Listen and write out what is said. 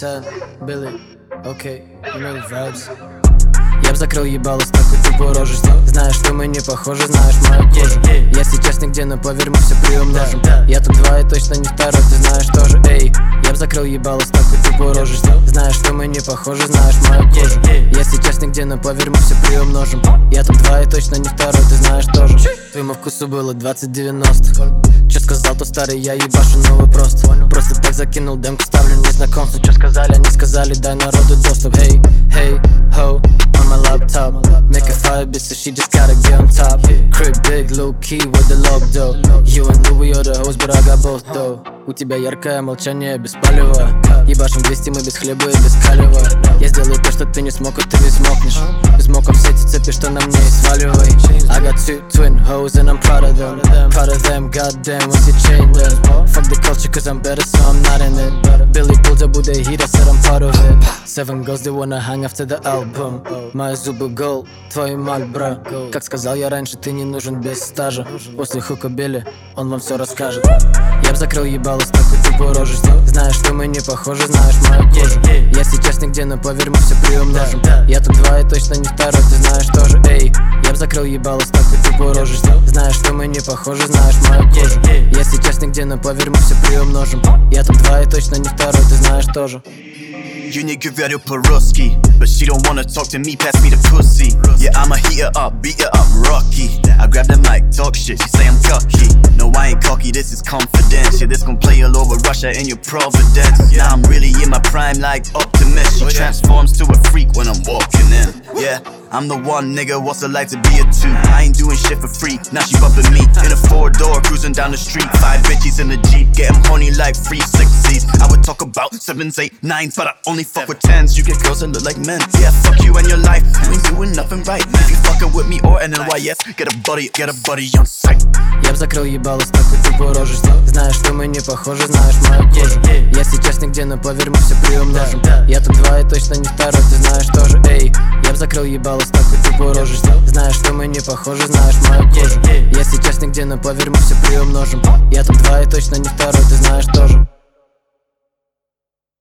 10, Billy, окей, the vibes. Я б закрыл ебало с такой тупой рожей Знаешь, что мы не похожи, знаешь мою кожу Если честно, где, но поверь, мы все приумножим Я тут два и точно не второй, ты знаешь тоже, эй. Я б закрыл ебало с такой тупой рожей что мы не похожи, знаешь мою кожу. Если честно, где, но поверь, мы все приумножим. Я тут два и точно не второй, ты знаешь тоже. Твоему вкусу было 20-90 Че сказал, то старый, я ебашу новый просто. Просто так закинул демку, ставлю незнакомство. Че сказали, они сказали, дай народу доступ. Hey, hey, ho, on my laptop. Make a fire, bitch, so she just gotta get on top. Crib big, low key, with the lock though. You and Louis are the hoes, but I got both though У тебя яркое молчание без палева. Ебашим 200 мы без хлеба и без калева. Я сделаю то, что ты не смог, а ты не смокнешь. Без моков все эти цепи, что на мне и сваливай. I got two twin hoes and I'm proud of them. Proud of them, goddamn, once you chain them Fuck the culture cause I'm better so I'm not in it. Billy pulled up with a heat, I said I'm part of it. Seven girls, they wanna hang after the album. Мои зубы гол, твой маль, бра Как сказал я раньше, ты не нужен без стажа. После хука Билли, он вам все расскажет. Я б закрыл ебало с такой тупой рожей Знаешь, что мы не похожи, знаешь мою кожу Если честно, где, но поверь, мы все приумножим Я тут два и точно не второй, ты знаешь тоже, эй. Я б закрыл ебало с такой тупой рожей Знаешь, что мы не похожи, знаешь мою кожу Если честно, где, но поверь, мы все приумножим Я тут два и точно не второй, ты знаешь тоже You give her to Peruski. But she don't wanna talk to me, pass me the pussy. Yeah, I'ma heat her up, beat her up, Rocky. I grab the mic, talk shit, she say I'm cocky. No, I ain't cocky, this is confidence. Yeah, this gon' play all over Russia and your Providence. Now I'm really in my prime like Optimus. She oh, transforms to a freak when I'm walking in. Yeah. I'm the one nigga, what's it like to be a two? I ain't doing shit for free, now she bumping me. In a four-door, cruising down the street. Five bitches in the Jeep, getting horny like free sixties I would talk about sevens, eight, nines, but I only fuck with tens. You get girls that look like men, yeah, fuck you and your life. You ain't doing nothing right, if you with me or NYS Get a buddy, get a buddy on sight. Я б закрыл ебало с такой тупой рожей. Знаешь, что мы не похожи, знаешь мою кожу Если честно, где, но поверь, мы все приумножим Я тут два и точно не второй, ты знаешь тоже, эй. Я б закрыл ебало с такой тупой рожей. Знаешь, что мы не похожи, знаешь мою кожу Если честно, где, но поверь, мы все приумножим Я тут два и точно не второй, ты знаешь тоже